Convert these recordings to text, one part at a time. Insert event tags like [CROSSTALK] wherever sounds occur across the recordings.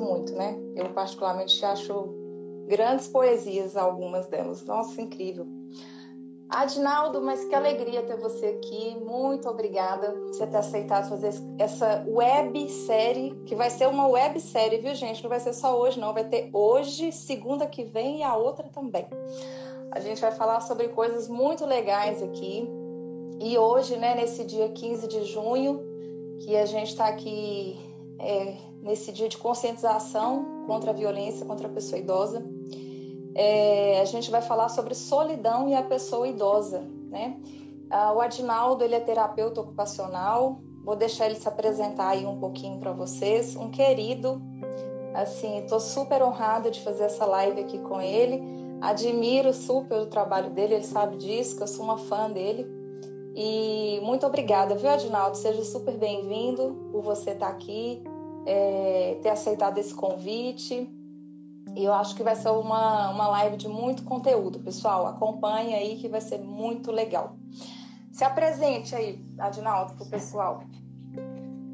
muito, né? Eu particularmente acho grandes poesias algumas delas. Nossa, incrível. Adinaldo, mas que alegria ter você aqui. Muito obrigada por você ter aceitado fazer essa websérie, que vai ser uma websérie, viu, gente? Não vai ser só hoje, não. Vai ter hoje, segunda que vem e a outra também. A gente vai falar sobre coisas muito legais aqui. E hoje, né, nesse dia 15 de junho, que a gente está aqui é, nesse dia de conscientização contra a violência contra a pessoa idosa, é, a gente vai falar sobre solidão e a pessoa idosa, né? Ah, o Adinaldo, ele é terapeuta ocupacional, vou deixar ele se apresentar aí um pouquinho para vocês, um querido, assim, estou super honrada de fazer essa live aqui com ele, admiro super o trabalho dele, ele sabe disso, que eu sou uma fã dele, e muito obrigada, viu, Adinaldo? Seja super bem-vindo por você estar tá aqui, é, ter aceitado esse convite. E eu acho que vai ser uma, uma live de muito conteúdo, pessoal. Acompanhe aí que vai ser muito legal. Se apresente aí, Adinaldo, para o pessoal.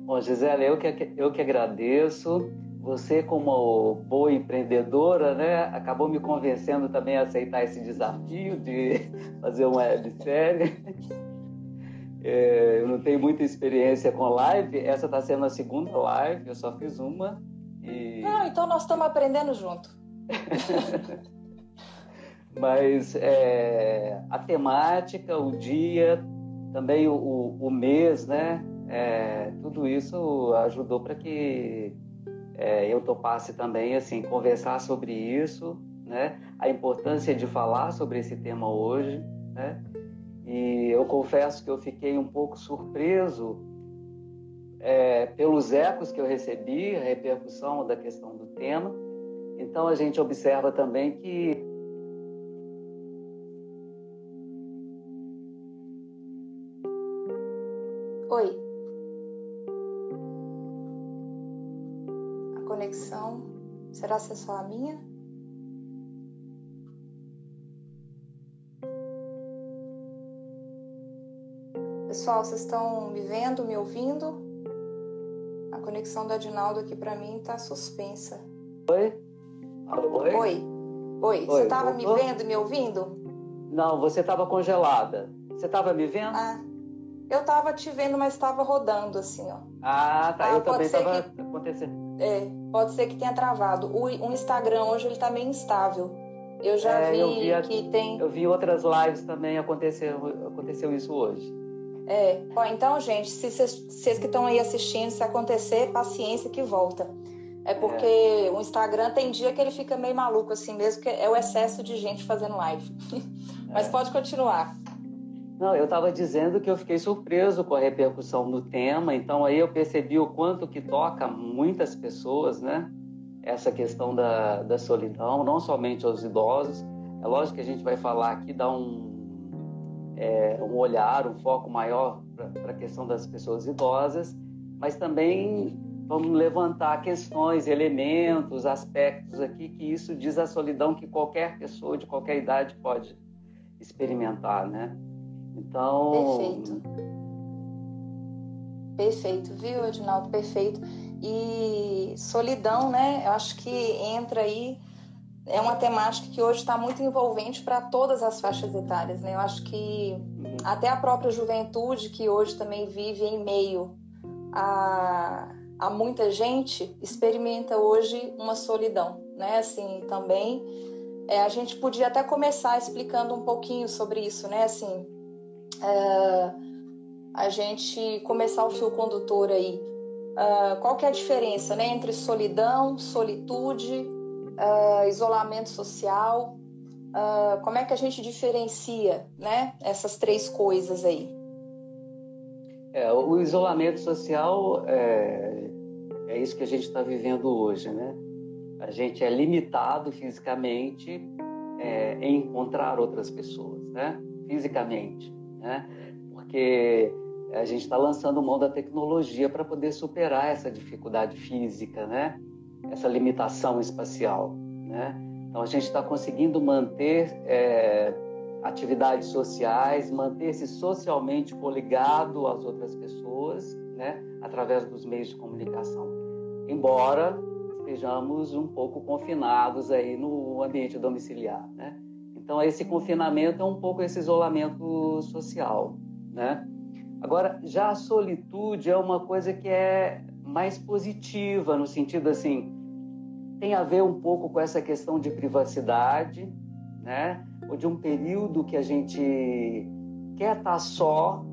Bom, Gisele, eu que, eu que agradeço. Você, como boa empreendedora, né, acabou me convencendo também a aceitar esse desafio de [LAUGHS] fazer uma websérie. É, eu não tenho muita experiência com live, essa está sendo a segunda live, eu só fiz uma. E... Ah, então nós estamos aprendendo junto. [LAUGHS] Mas é, a temática, o dia, também o, o, o mês, né? É, tudo isso ajudou para que é, eu topasse também assim conversar sobre isso, né? A importância de falar sobre esse tema hoje, né? E eu confesso que eu fiquei um pouco surpreso é, pelos ecos que eu recebi, a repercussão da questão do tema. Então a gente observa também que Oi. A conexão será ser só a minha? Pessoal, vocês estão me vendo, me ouvindo? A conexão do Adinaldo aqui para mim está suspensa. Oi? Oi? Oi. Oi. Você estava me vendo e me ouvindo? Não, você estava congelada. Você estava me vendo? Ah, eu estava te vendo, mas estava rodando assim, ó. Ah, tá. Ah, eu também estava que... acontecendo. É, pode ser que tenha travado. O, o Instagram hoje ele está meio instável. Eu já é, vi eu vi a... que tem. Eu vi outras lives também aconteceu, aconteceu isso hoje. É, Bom, então, gente, se vocês que estão aí assistindo, se acontecer, paciência que volta. É porque é. o Instagram tem dia que ele fica meio maluco assim mesmo, que é o excesso de gente fazendo live. [LAUGHS] Mas é. pode continuar. Não, eu estava dizendo que eu fiquei surpreso com a repercussão do tema, então aí eu percebi o quanto que toca muitas pessoas, né? Essa questão da, da solidão, não somente aos idosos. É lógico que a gente vai falar aqui, dar um, é, um olhar, um foco maior para a questão das pessoas idosas, mas também vamos levantar questões, elementos, aspectos aqui que isso diz a solidão que qualquer pessoa de qualquer idade pode experimentar, né? Então. Perfeito. Perfeito, viu, Edinaldo? Perfeito. E solidão, né? Eu acho que entra aí é uma temática que hoje está muito envolvente para todas as faixas etárias. Né? Eu acho que até a própria juventude, que hoje também vive em meio a, a muita gente, experimenta hoje uma solidão. Né? Assim, também é, a gente podia até começar explicando um pouquinho sobre isso. Né? Assim, é, a gente começar o fio condutor aí. Uh, qual que é a diferença né, entre solidão, solitude uh, isolamento social. Uh, como é que a gente diferencia né, essas três coisas aí? É, o isolamento social é, é isso que a gente está vivendo hoje, né? A gente é limitado fisicamente é, em encontrar outras pessoas, né? Fisicamente, né? Porque a gente está lançando mão da tecnologia para poder superar essa dificuldade física, né? Essa limitação espacial. Né? Então a gente está conseguindo manter é, atividades sociais, manter-se socialmente coligado às outras pessoas, né? através dos meios de comunicação. Embora estejamos um pouco confinados aí no ambiente domiciliar, né? Então, esse confinamento é um pouco esse isolamento social, né? Agora, já a solitude é uma coisa que é mais positiva, no sentido assim, tem a ver um pouco com essa questão de privacidade, né? Ou de um período que a gente quer estar só,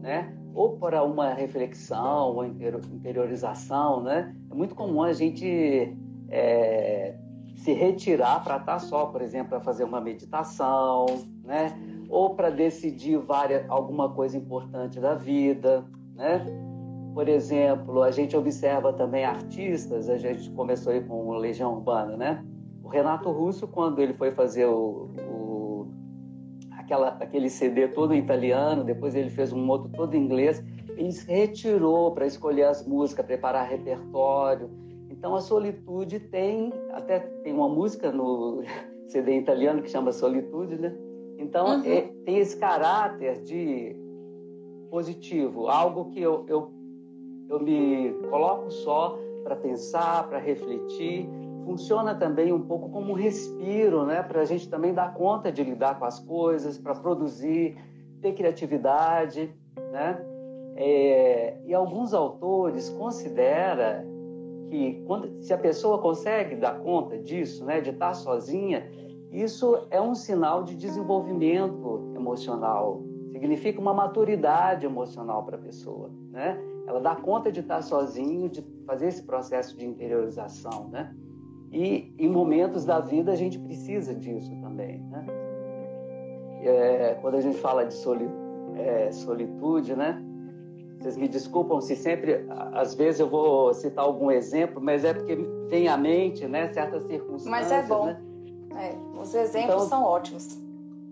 né? Ou para uma reflexão, ou interiorização, né? É muito comum a gente é, se retirar para estar só, por exemplo, para fazer uma meditação, né? Ou para decidir várias, alguma coisa importante da vida, né? Por exemplo, a gente observa também artistas, a gente começou aí com Legião Urbana, né? O Renato Russo, quando ele foi fazer o, o aquela, aquele CD todo em italiano, depois ele fez um outro todo em inglês, ele se retirou para escolher as músicas, preparar repertório. Então a solitude tem, até tem uma música no [LAUGHS] CD italiano que chama Solitude, né? Então uhum. é, tem esse caráter de positivo, algo que eu, eu eu me coloco só para pensar, para refletir. Funciona também um pouco como um respiro, né? Para a gente também dar conta de lidar com as coisas, para produzir, ter criatividade, né? É, e alguns autores consideram que quando, se a pessoa consegue dar conta disso, né, de estar sozinha, isso é um sinal de desenvolvimento emocional, significa uma maturidade emocional para a pessoa, né? Ela dá conta de estar sozinho, de fazer esse processo de interiorização, né? E em momentos da vida a gente precisa disso também, né? É, quando a gente fala de soli, é, solitude, né? Vocês me desculpam se sempre, às vezes eu vou citar algum exemplo, mas é porque vem à mente, né? Certas circunstâncias. Mas é bom. Né? É, os exemplos então, são ótimos.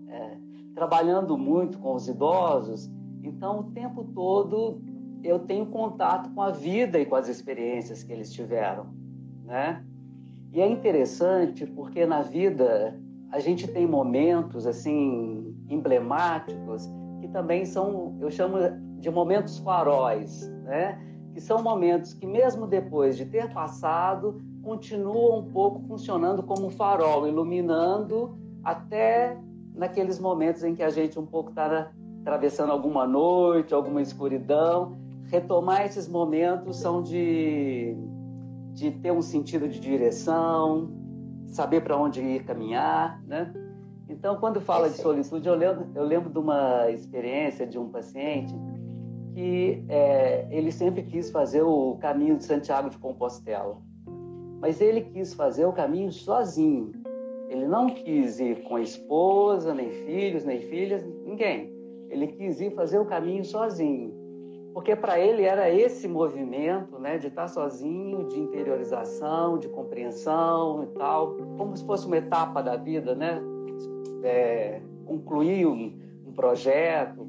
É, trabalhando muito com os idosos, então o tempo todo eu tenho contato com a vida e com as experiências que eles tiveram, né? E é interessante porque na vida a gente tem momentos assim emblemáticos que também são, eu chamo de momentos faróis, né? Que são momentos que mesmo depois de ter passado, continuam um pouco funcionando como farol, iluminando até naqueles momentos em que a gente um pouco está atravessando alguma noite, alguma escuridão, retomar esses momentos são de, de ter um sentido de direção, saber para onde ir caminhar, né? Então, quando fala de solitude, eu lembro, eu lembro de uma experiência de um paciente que é, ele sempre quis fazer o caminho de Santiago de Compostela, mas ele quis fazer o caminho sozinho. Ele não quis ir com a esposa, nem filhos, nem filhas, ninguém. Ele quis ir fazer o caminho sozinho porque para ele era esse movimento né, de estar sozinho, de interiorização, de compreensão e tal, como se fosse uma etapa da vida, né? É, concluir um, um, projeto.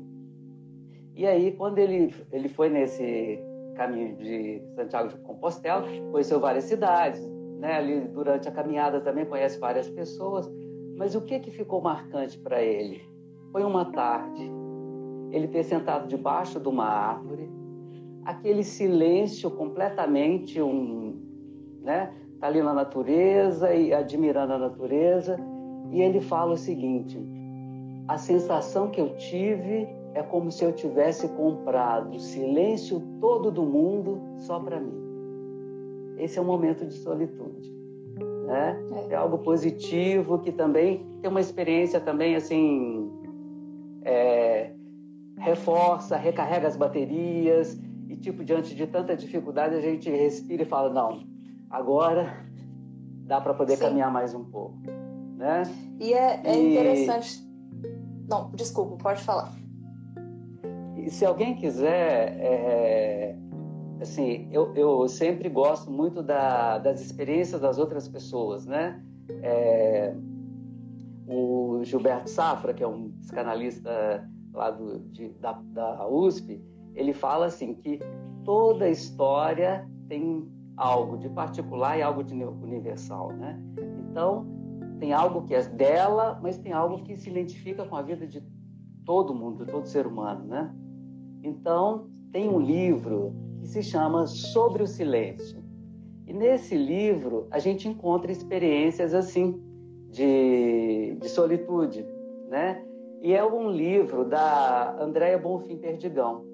E aí, quando ele, ele foi nesse caminho de Santiago de Compostela, conheceu várias cidades, né? Ali durante a caminhada também conhece várias pessoas. Mas o que que ficou marcante para ele? Foi uma tarde ele ter sentado debaixo de uma árvore, aquele silêncio completamente um, né? Tá ali na natureza e admirando a natureza, e ele fala o seguinte: a sensação que eu tive é como se eu tivesse comprado o silêncio todo do mundo só para mim. Esse é um momento de solitude, né? É. é algo positivo que também tem uma experiência também assim é, reforça, recarrega as baterias e tipo diante de tanta dificuldade a gente respira e fala não, agora dá para poder Sim. caminhar mais um pouco, né? E é, é e... interessante. Não, desculpa, pode falar. E se alguém quiser, é, assim, eu, eu sempre gosto muito da, das experiências das outras pessoas, né? É, o Gilberto Safra, que é um psicanalista lá do, de, da, da USP, ele fala assim que toda história tem algo de particular e algo de universal, né? Então, tem algo que é dela, mas tem algo que se identifica com a vida de todo mundo, de todo ser humano, né? Então, tem um livro que se chama Sobre o Silêncio. E nesse livro a gente encontra experiências assim de, de solitude, né? E é um livro da Andréia Bonfim Perdigão,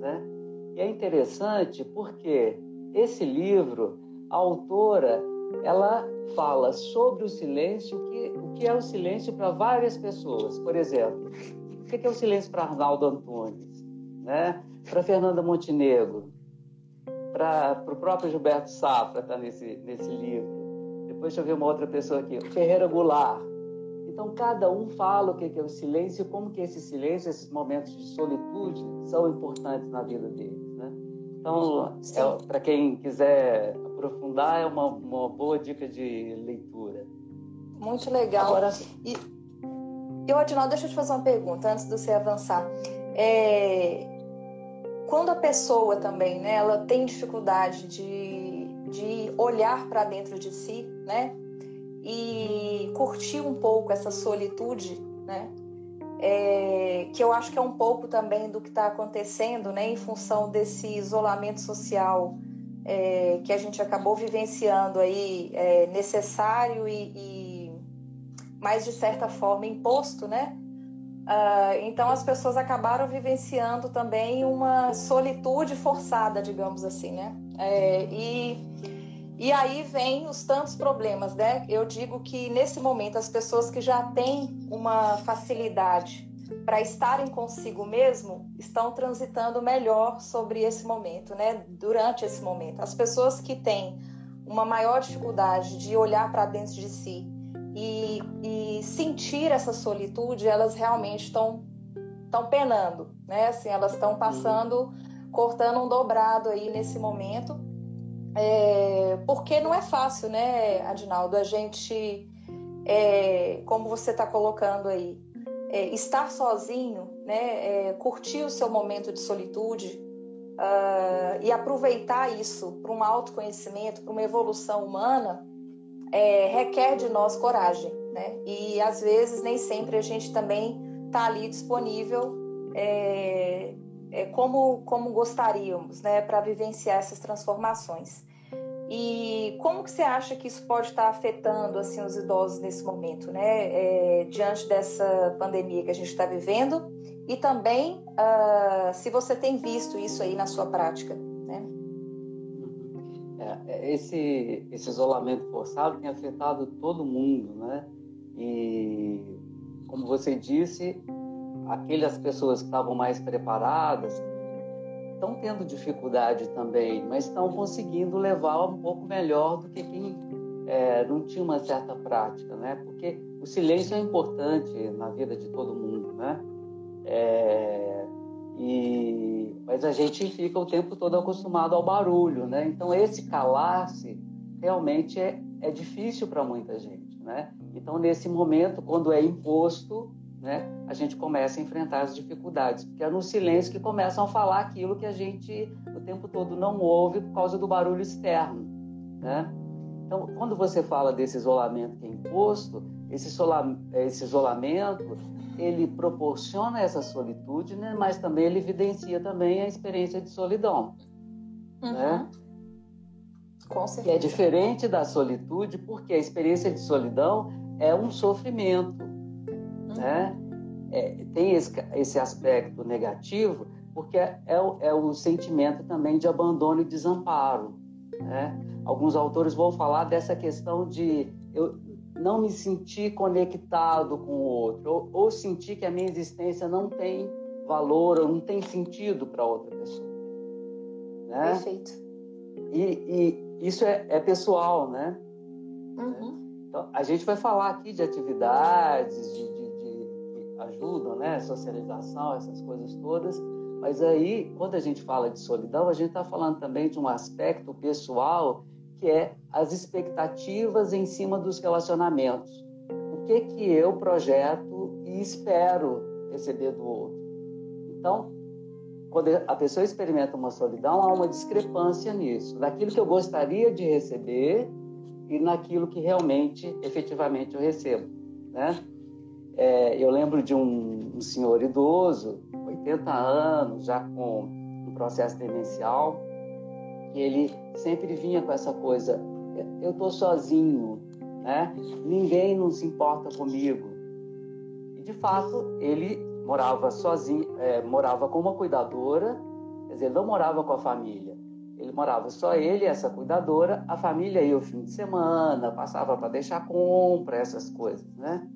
né? E é interessante porque esse livro, a autora, ela fala sobre o silêncio, que, o que é o silêncio para várias pessoas. Por exemplo, o que é o silêncio para Arnaldo Antunes, né? para Fernanda Montenegro, para o próprio Gilberto Safra, está nesse, nesse livro. Depois deixa eu ver uma outra pessoa aqui, Ferreira Goulart. Então, cada um fala o que é o silêncio e como que esse silêncio, esses momentos de solitude, são importantes na vida deles. Né? Então, é, para quem quiser aprofundar, é uma, uma boa dica de leitura. Muito legal. Agora, e, e Odinaldo, deixa eu te fazer uma pergunta antes de você avançar. É, quando a pessoa também, né, ela tem dificuldade de, de olhar para dentro de si, né, e curtir um pouco essa solitude, né, é, que eu acho que é um pouco também do que está acontecendo, né, em função desse isolamento social é, que a gente acabou vivenciando aí, é, necessário e, e, mais de certa forma imposto, né? Uh, então as pessoas acabaram vivenciando também uma solitude forçada, digamos assim, né? É, e, e aí vem os tantos problemas, né? Eu digo que nesse momento as pessoas que já têm uma facilidade para estarem consigo mesmo estão transitando melhor sobre esse momento, né? Durante esse momento, as pessoas que têm uma maior dificuldade de olhar para dentro de si e, e sentir essa solitude, elas realmente estão estão penando, né? Assim, elas estão passando, cortando um dobrado aí nesse momento, é, porque não é fácil, né, Adinaldo? A gente, é, como você está colocando aí, é, estar sozinho, né, é, curtir o seu momento de solitude uh, e aproveitar isso para um autoconhecimento, para uma evolução humana, é, requer de nós coragem, né? E às vezes nem sempre a gente também está ali disponível é, como como gostaríamos, né, para vivenciar essas transformações. E como que você acha que isso pode estar afetando assim os idosos nesse momento, né, é, diante dessa pandemia que a gente está vivendo? E também uh, se você tem visto isso aí na sua prática. É, esse, esse isolamento forçado tem afetado todo mundo, né? E, como você disse, aquelas pessoas que estavam mais preparadas estão tendo dificuldade também, mas estão conseguindo levar um pouco melhor do que quem é, não tinha uma certa prática, né? Porque o silêncio é importante na vida de todo mundo, né? É, e, mas a gente fica o tempo todo acostumado ao barulho, né? Então esse calar-se realmente é, é difícil para muita gente, né? Então nesse momento, quando é imposto, né, a gente começa a enfrentar as dificuldades, porque é no silêncio que começam a falar aquilo que a gente o tempo todo não ouve por causa do barulho externo, né? Então, quando você fala desse isolamento que é imposto, esse, isolamento ele proporciona essa solitude, né? mas também ele evidencia também a experiência de solidão, uhum. né? Com certeza. Que é diferente da solitude, porque a experiência de solidão é um sofrimento. Né? É, tem esse, esse aspecto negativo, porque é, é, o, é o sentimento também de abandono e desamparo, né? Alguns autores vão falar dessa questão de eu, não me sentir conectado com o outro, ou, ou sentir que a minha existência não tem valor ou não tem sentido para outra pessoa. Né? Perfeito. E, e isso é, é, pessoal, né? Uhum. Então, a gente vai falar aqui de atividades, de, de, de, de ajuda, né? Socialização, essas coisas todas. Mas aí, quando a gente fala de solidão, a gente está falando também de um aspecto pessoal que é as expectativas em cima dos relacionamentos. O que que eu projeto e espero receber do outro. Então, quando a pessoa experimenta uma solidão, há uma discrepância nisso, daquilo que eu gostaria de receber e naquilo que realmente, efetivamente, eu recebo, né? É, eu lembro de um, um senhor idoso, 80 anos, já com um processo demencial, ele sempre vinha com essa coisa: eu estou sozinho, né? Ninguém não se importa comigo. E de fato ele morava sozinho, é, morava com uma cuidadora, quer dizer, não morava com a família. Ele morava só ele essa cuidadora, a família ia o fim de semana, passava para deixar compra, essas coisas, né?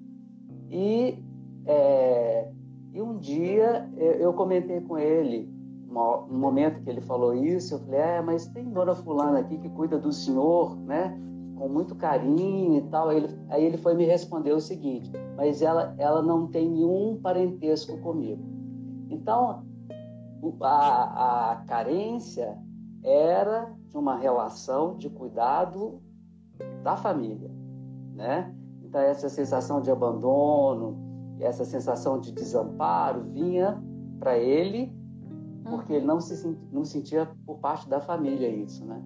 E, é, e um dia eu comentei com ele, no momento que ele falou isso, eu falei, é, mas tem dona fulana aqui que cuida do senhor, né? Com muito carinho e tal. Aí ele, aí ele foi me responder o seguinte, mas ela, ela não tem nenhum parentesco comigo. Então, a, a carência era de uma relação de cuidado da família, né? Então essa sensação de abandono, essa sensação de desamparo vinha para ele porque ele não se não sentia por parte da família isso, né?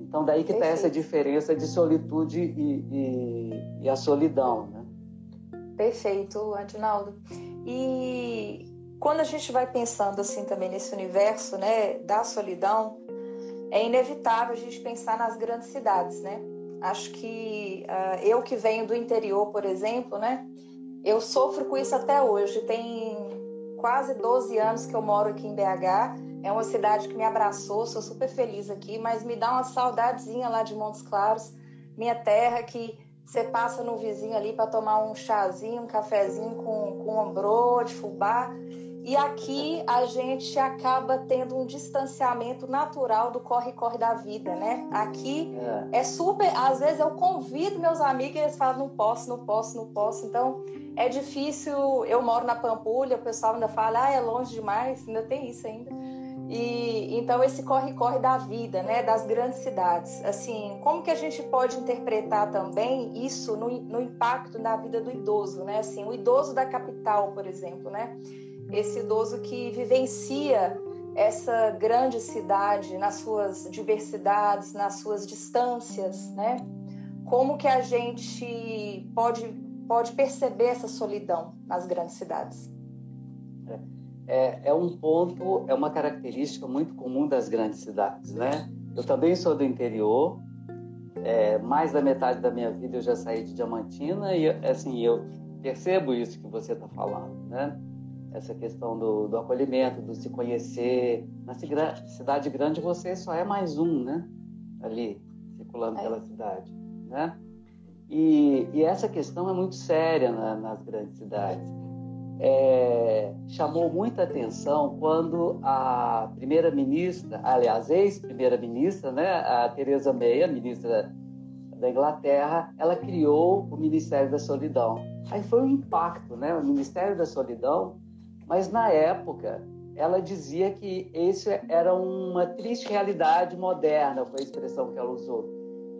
Então daí que está essa diferença de solitude e, e, e, a solidão, né? Perfeito, Adinaldo. E quando a gente vai pensando assim também nesse universo, né, da solidão, é inevitável a gente pensar nas grandes cidades, né? Acho que uh, eu que venho do interior, por exemplo, né? Eu sofro com isso até hoje. Tem quase 12 anos que eu moro aqui em BH. É uma cidade que me abraçou, sou super feliz aqui, mas me dá uma saudadezinha lá de Montes Claros, minha terra que você passa no vizinho ali para tomar um chazinho, um cafezinho com, com ombrô de fubá e aqui a gente acaba tendo um distanciamento natural do corre-corre da vida, né? Aqui é. é. super. Às vezes eu convido meus amigos e eles falam: não posso, não posso, não posso. Então é difícil. Eu moro na Pampulha, o pessoal ainda fala: ah, é longe demais, ainda tem isso ainda. E então esse corre-corre da vida, né, das grandes cidades. Assim, como que a gente pode interpretar também isso no, no impacto na vida do idoso, né? Assim, o idoso da capital, por exemplo, né? Esse idoso que vivencia essa grande cidade nas suas diversidades, nas suas distâncias, né? Como que a gente pode pode perceber essa solidão nas grandes cidades? É, é um ponto, é uma característica muito comum das grandes cidades, né? Eu também sou do interior, é, mais da metade da minha vida eu já saí de Diamantina e assim eu percebo isso que você está falando, né? Essa questão do, do acolhimento, do se conhecer. Na cidade grande você só é mais um, né? Ali, circulando é. pela cidade, né? E, e, essa questão é muito séria na, nas grandes cidades. É, chamou muita atenção quando a primeira-ministra, aliás, ex-primeira-ministra, né, a Theresa May, a ministra da Inglaterra, ela criou o Ministério da Solidão. Aí foi um impacto, né? O Ministério da Solidão mas na época, ela dizia que isso era uma triste realidade moderna, foi a expressão que ela usou.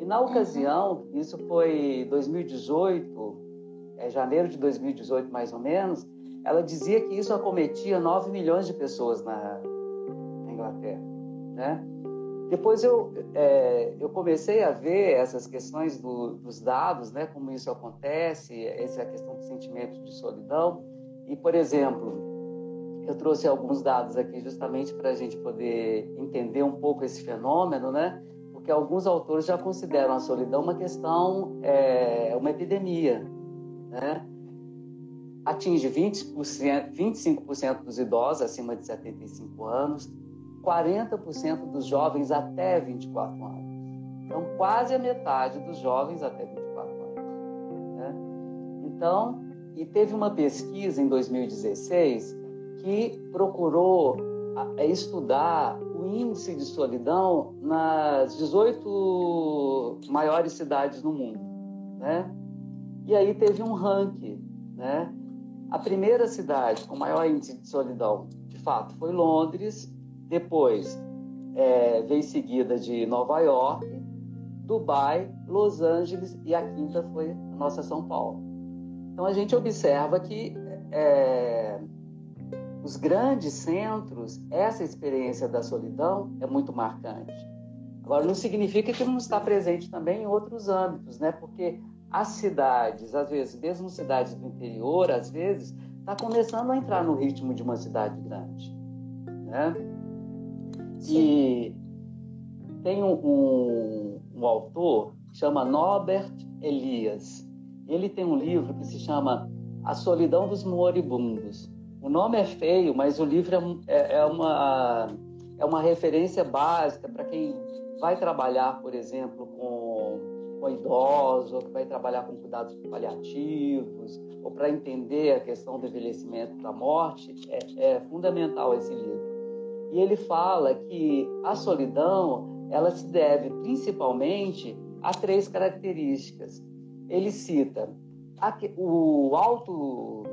E na ocasião, isso foi 2018, é janeiro de 2018 mais ou menos, ela dizia que isso acometia 9 milhões de pessoas na, Inglaterra, né? Depois eu, é, eu comecei a ver essas questões do, dos dados, né, como isso acontece, essa questão do sentimento de solidão. E, por exemplo, eu trouxe alguns dados aqui justamente para a gente poder entender um pouco esse fenômeno, né? Porque alguns autores já consideram a solidão uma questão, é, uma epidemia, né? Atinge 20%, 25% dos idosos acima de 75 anos, 40% dos jovens até 24 anos. Então, quase a metade dos jovens até 24 anos. Né? Então, e teve uma pesquisa em 2016 que procurou estudar o índice de solidão nas 18 maiores cidades do mundo, né? E aí teve um ranking, né? A primeira cidade com maior índice de solidão, de fato, foi Londres. Depois é, veio seguida de Nova York, Dubai, Los Angeles e a quinta foi a nossa São Paulo. Então a gente observa que é, os grandes centros, essa experiência da solidão é muito marcante. Agora, não significa que não está presente também em outros âmbitos, né? Porque as cidades, às vezes, mesmo cidades do interior, às vezes, está começando a entrar no ritmo de uma cidade grande, né? Sim. E tem um, um, um autor que chama Norbert Elias. Ele tem um livro que se chama A Solidão dos Moribundos. O nome é feio, mas o livro é, é, é uma, é uma referência básica para quem vai trabalhar, por exemplo, com, com idosos, ou que vai trabalhar com cuidados paliativos, ou para entender a questão do envelhecimento da morte, é, é fundamental esse livro. E ele fala que a solidão ela se deve principalmente a três características. Ele cita o alto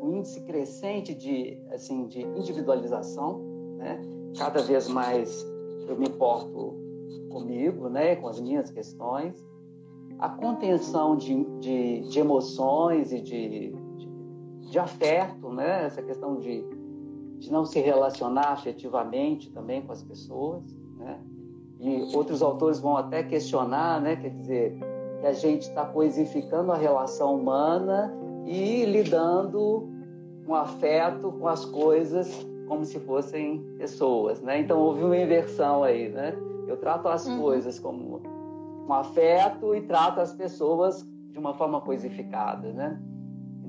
o índice crescente de assim de individualização, né? Cada vez mais eu me importo comigo, né, com as minhas questões, a contenção de, de, de emoções e de, de, de, afeto, né, essa questão de, de não se relacionar afetivamente também com as pessoas, né, e outros autores vão até questionar, né, quer dizer, que a gente está coisificando a relação humana e lidando com afeto com as coisas como se fossem pessoas, né? Então houve uma inversão aí, né? Eu trato as uhum. coisas como com afeto e trato as pessoas de uma forma coisificada, né?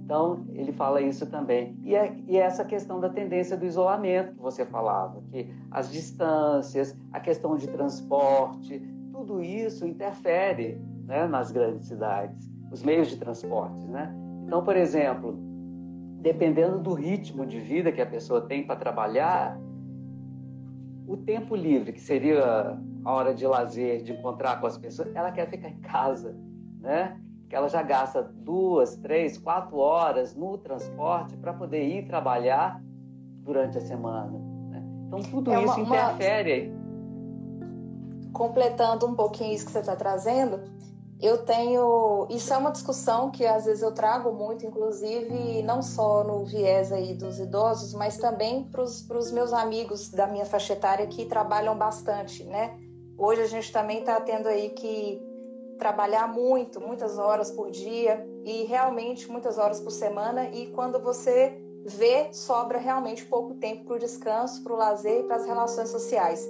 Então, ele fala isso também. E, é, e é essa questão da tendência do isolamento que você falava, que as distâncias, a questão de transporte, tudo isso interfere né, nas grandes cidades, os meios de transporte. Né? Então, por exemplo, dependendo do ritmo de vida que a pessoa tem para trabalhar, o tempo livre, que seria a hora de lazer, de encontrar com as pessoas, ela quer ficar em casa, né? Que ela já gasta duas, três, quatro horas no transporte para poder ir trabalhar durante a semana. Né? Então tudo é isso uma, interfere. Uma... Completando um pouquinho isso que você está trazendo, eu tenho. Isso é uma discussão que às vezes eu trago muito, inclusive, não só no viés aí dos idosos, mas também para os meus amigos da minha faixa etária que trabalham bastante, né? Hoje a gente também está tendo aí que trabalhar muito, muitas horas por dia e realmente muitas horas por semana. E quando você vê, sobra realmente pouco tempo para o descanso, para o lazer e para as relações sociais.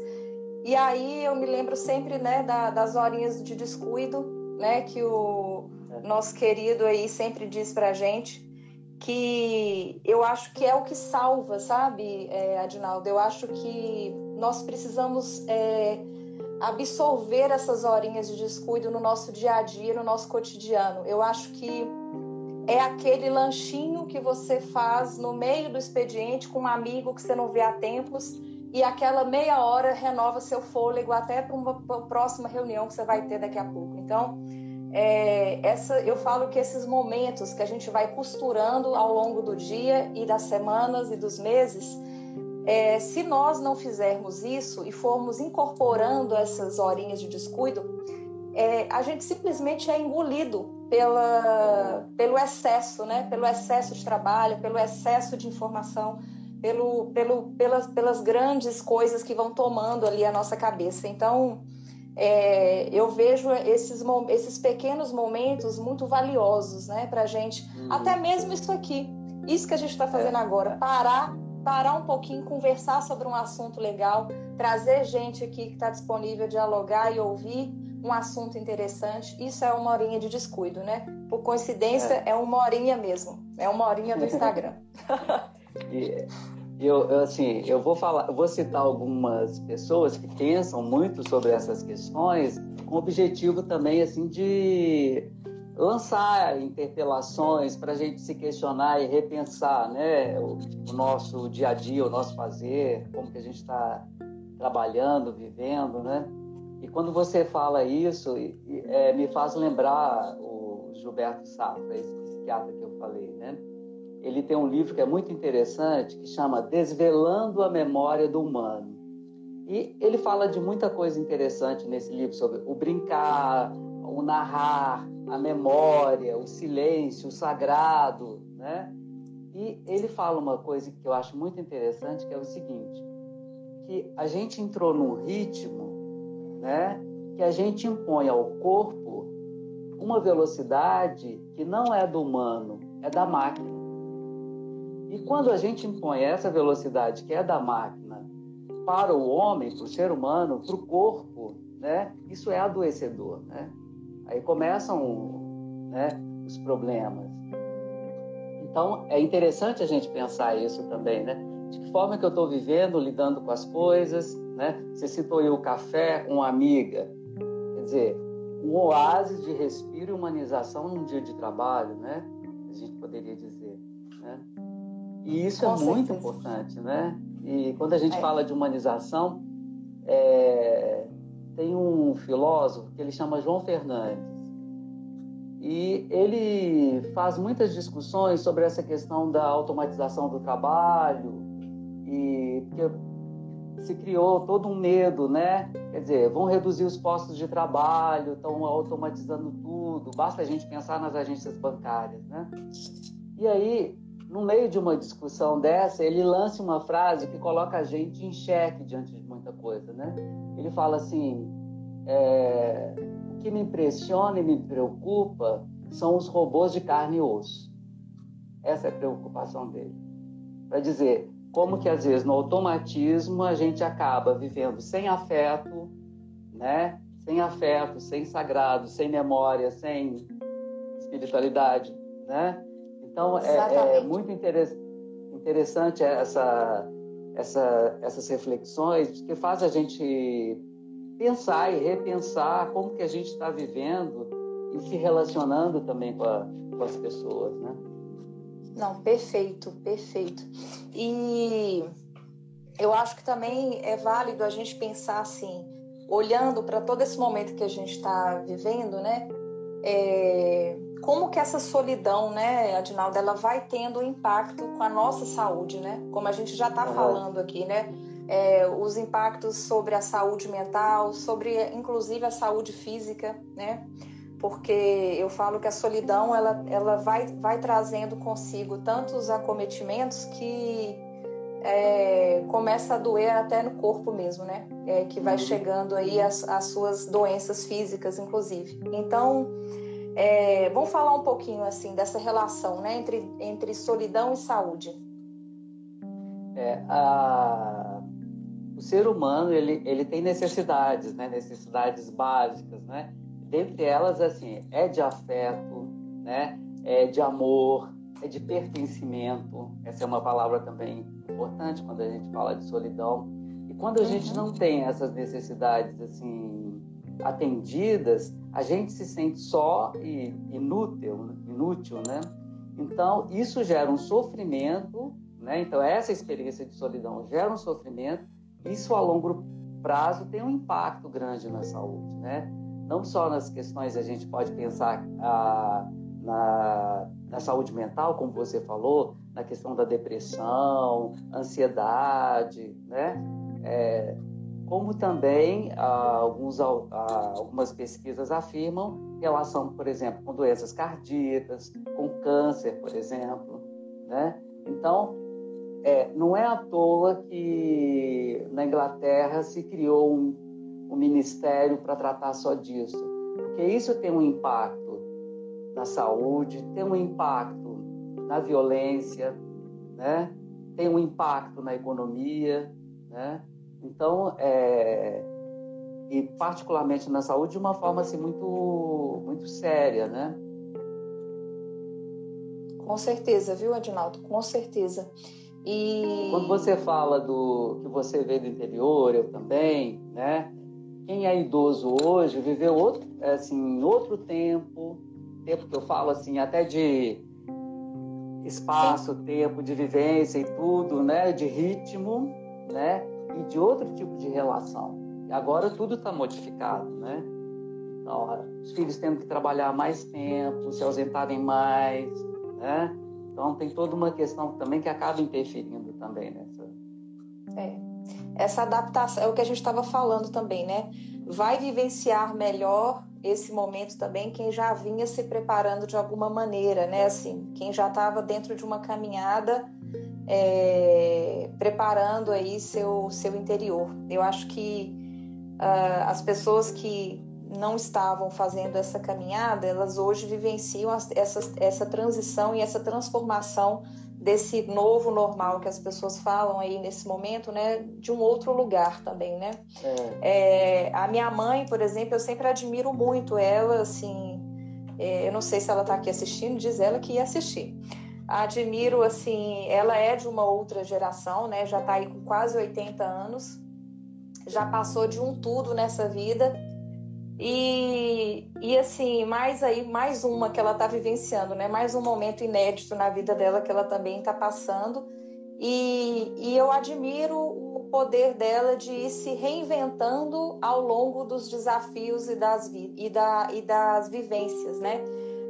E aí eu me lembro sempre né, da, das horinhas de descuido né, que o nosso querido aí sempre diz para a gente, que eu acho que é o que salva, sabe, é, Adinaldo? Eu acho que nós precisamos é, absorver essas horinhas de descuido no nosso dia a dia, no nosso cotidiano. Eu acho que é aquele lanchinho que você faz no meio do expediente com um amigo que você não vê há tempos e aquela meia hora renova seu fôlego até para uma próxima reunião que você vai ter daqui a pouco. Então, é, essa, eu falo que esses momentos que a gente vai costurando ao longo do dia e das semanas e dos meses, é, se nós não fizermos isso e formos incorporando essas horinhas de descuido, é, a gente simplesmente é engolido pela, pelo excesso, né? pelo excesso de trabalho, pelo excesso de informação pelo, pelo, pelas, pelas grandes coisas que vão tomando ali a nossa cabeça. Então, é, eu vejo esses, esses pequenos momentos muito valiosos né, para gente, hum. até mesmo isso aqui, isso que a gente está fazendo é. agora, parar, parar um pouquinho, conversar sobre um assunto legal, trazer gente aqui que está disponível, dialogar e ouvir um assunto interessante, isso é uma horinha de descuido, né? Por coincidência, é, é uma horinha mesmo, é uma horinha do Instagram. [LAUGHS] eu, assim, eu vou falar, vou citar algumas pessoas que pensam muito sobre essas questões, com o objetivo também assim de lançar interpelações para a gente se questionar e repensar, né, o, o, nosso dia a dia, o nosso fazer, como que a gente está trabalhando, vivendo, né? E quando você fala isso, é, me faz lembrar o Gilberto Safra, esse psiquiatra que eu falei, né? Ele tem um livro que é muito interessante que chama Desvelando a Memória do Humano. E ele fala de muita coisa interessante nesse livro sobre o brincar, o narrar, a memória, o silêncio, o sagrado, né? E ele fala uma coisa que eu acho muito interessante, que é o seguinte, que a gente entrou num ritmo, né, que a gente impõe ao corpo uma velocidade que não é do humano, é da máquina. E quando a gente impõe essa velocidade que é da máquina para o homem, para o ser humano, para o corpo, né, isso é adoecedor. Né? Aí começam né, os problemas. Então, é interessante a gente pensar isso também, né? De que forma que eu estou vivendo, lidando com as coisas, né? Você citou aí o café com uma amiga. Quer dizer, um oásis de respiro e humanização num dia de trabalho, né? A gente poderia dizer? E isso é com é certeza. muito importante, né? E quando a gente é. fala de humanização, é... tem um filósofo que ele chama João Fernandes. E ele faz muitas discussões sobre essa questão da automatização do trabalho e porque se criou todo um medo, né? Quer dizer, vão reduzir os postos de trabalho, estão automatizando tudo, basta a gente pensar nas agências bancárias, né? E aí, no meio de uma discussão dessa, ele lança uma frase que coloca a gente em xeque diante de muita coisa, né? Ele fala assim: é, o que me impressiona e me preocupa são os robôs de carne e osso. Essa é a preocupação dele. Para dizer, como que às vezes no automatismo a gente acaba vivendo sem afeto, né? Sem afeto, sem sagrado, sem memória, sem espiritualidade, né? Então é, é, muito interessante essa, essa, essas reflexões que faz a gente pensar e repensar como que a gente está vivendo e se relacionando também com, a, com as pessoas, né? Não, perfeito, perfeito. E eu acho que também é válido a gente pensar assim, olhando para todo esse momento que a gente está vivendo, né? É, como que essa solidão, né, Adinaldo, ela vai tendo impacto com a nossa saúde, né? Como a gente já está falando aqui, né? É, os impactos sobre a saúde mental, sobre inclusive a saúde física, né? porque eu falo que a solidão ela, ela vai, vai trazendo consigo tantos acometimentos que é, começa a doer até no corpo mesmo, né? É, que vai uhum. chegando aí as, as suas doenças físicas, inclusive. Então, é, vamos falar um pouquinho assim dessa relação, né, entre, entre solidão e saúde. É, a... O ser humano ele, ele tem necessidades, né? Necessidades básicas, né? dentre elas, assim, é de afeto, né? É de amor, é de pertencimento. Essa é uma palavra também importante quando a gente fala de solidão. E quando a uhum. gente não tem essas necessidades assim atendidas, a gente se sente só e inútil, inútil, né? Então isso gera um sofrimento, né? Então essa experiência de solidão gera um sofrimento. Isso a longo prazo tem um impacto grande na saúde, né? não só nas questões a gente pode pensar ah, na, na, saúde mental, como você falou, na questão da depressão, ansiedade, né? É, como também ah, alguns, ah, algumas pesquisas afirmam relação, por exemplo, com doenças cardíacas, com câncer, por exemplo, né? Então, é, não é à toa que na Inglaterra se criou um o ministério para tratar só disso, porque isso tem um impacto na saúde, tem um impacto na violência, né? Tem um impacto na economia, né? Então, é, e particularmente na saúde de uma forma assim muito muito séria, né? Com certeza, viu, Adinaldo? Com certeza. E quando você fala do que você vê do interior, eu também, né? quem é idoso hoje viveu outro, assim, outro tempo, tempo que eu falo assim, até de espaço, tempo de vivência e tudo, né, de ritmo, né, e de outro tipo de relação. E agora tudo está modificado, né? Então, os filhos tendo que trabalhar mais tempo, se ausentarem mais, né? Então tem toda uma questão também que acaba interferindo também nessa. É essa adaptação é o que a gente estava falando também, né? Vai vivenciar melhor esse momento também quem já vinha se preparando de alguma maneira, né? Assim, quem já estava dentro de uma caminhada é, preparando aí seu seu interior. Eu acho que uh, as pessoas que não estavam fazendo essa caminhada, elas hoje vivenciam essa, essa transição e essa transformação desse novo normal que as pessoas falam aí nesse momento, né, de um outro lugar também, né? É. É, a minha mãe, por exemplo, eu sempre admiro muito ela, assim, é, eu não sei se ela está aqui assistindo, diz ela que ia assistir. Admiro, assim, ela é de uma outra geração, né? Já está aí com quase 80 anos, já passou de um tudo nessa vida e, e assim, mais aí, mais uma que ela está vivenciando, né? Mais um momento inédito na vida dela que ela também está passando. E, e eu admiro o poder dela de ir se reinventando ao longo dos desafios e das, e da, e das vivências, né?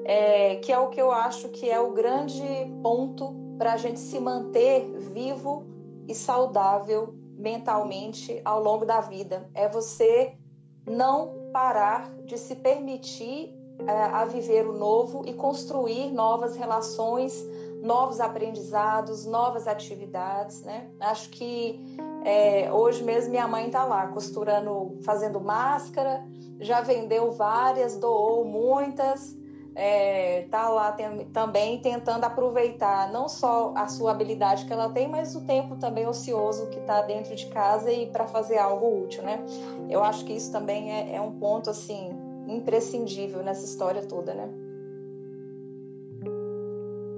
É, que é o que eu acho que é o grande ponto para a gente se manter vivo e saudável mentalmente ao longo da vida. É você não parar de se permitir é, a viver o novo e construir novas relações, novos aprendizados, novas atividades, né? Acho que é, hoje mesmo minha mãe está lá costurando, fazendo máscara, já vendeu várias, doou muitas está é, lá tem, também tentando aproveitar não só a sua habilidade que ela tem, mas o tempo também ocioso que está dentro de casa e para fazer algo útil, né? Eu acho que isso também é, é um ponto assim imprescindível nessa história toda, né?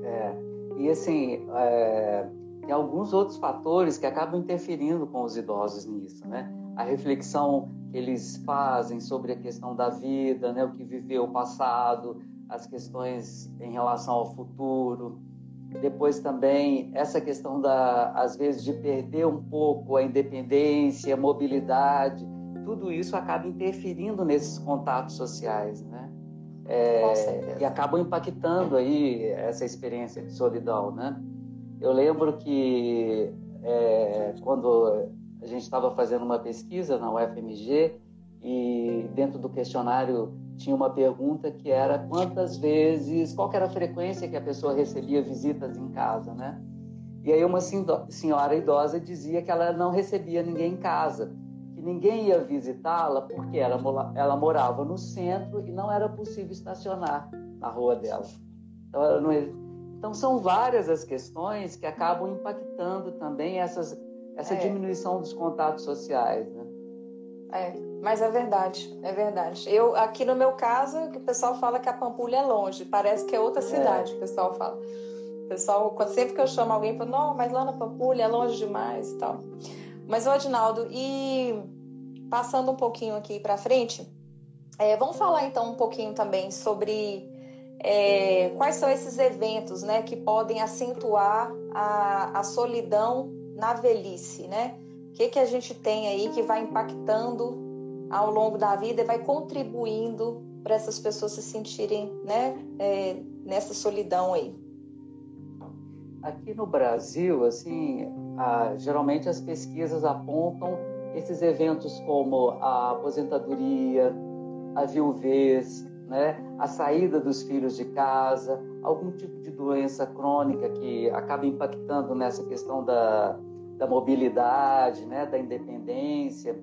É, e assim, é, tem alguns outros fatores que acabam interferindo com os idosos nisso, né? A reflexão que eles fazem sobre a questão da vida, né? O que viveu o passado, as questões em relação ao futuro. Depois também essa questão da às vezes de perder um pouco a independência, a mobilidade, tudo isso acaba interferindo nesses contatos sociais, né? É, e acabam impactando aí essa experiência de solidão, né? Eu lembro que é, quando a gente estava fazendo uma pesquisa na UFMG e dentro do questionário tinha uma pergunta que era quantas vezes, qual era a frequência que a pessoa recebia visitas em casa, né? E aí uma senhora idosa dizia que ela não recebia ninguém em casa, que ninguém ia visitá-la porque ela, ela morava no centro e não era possível estacionar na rua dela. Então, não... então são várias as questões que acabam impactando também essas, essa é. diminuição dos contatos sociais, né? É. Mas é verdade, é verdade. Eu aqui no meu caso, o pessoal fala que a Pampulha é longe, parece que é outra é. cidade, é. o pessoal fala. O pessoal, sempre que eu chamo alguém, fala, não, mas lá na Pampulha é longe demais e tal. Mas, o Adinaldo, e passando um pouquinho aqui para frente, é, vamos falar então um pouquinho também sobre é, quais são esses eventos né, que podem acentuar a, a solidão na velhice, né? O que, que a gente tem aí que vai impactando ao longo da vida e vai contribuindo para essas pessoas se sentirem né, é, nessa solidão aí. Aqui no Brasil, assim, a, geralmente as pesquisas apontam esses eventos como a aposentadoria, a viuvez, né, a saída dos filhos de casa, algum tipo de doença crônica que acaba impactando nessa questão da, da mobilidade, né, da independência.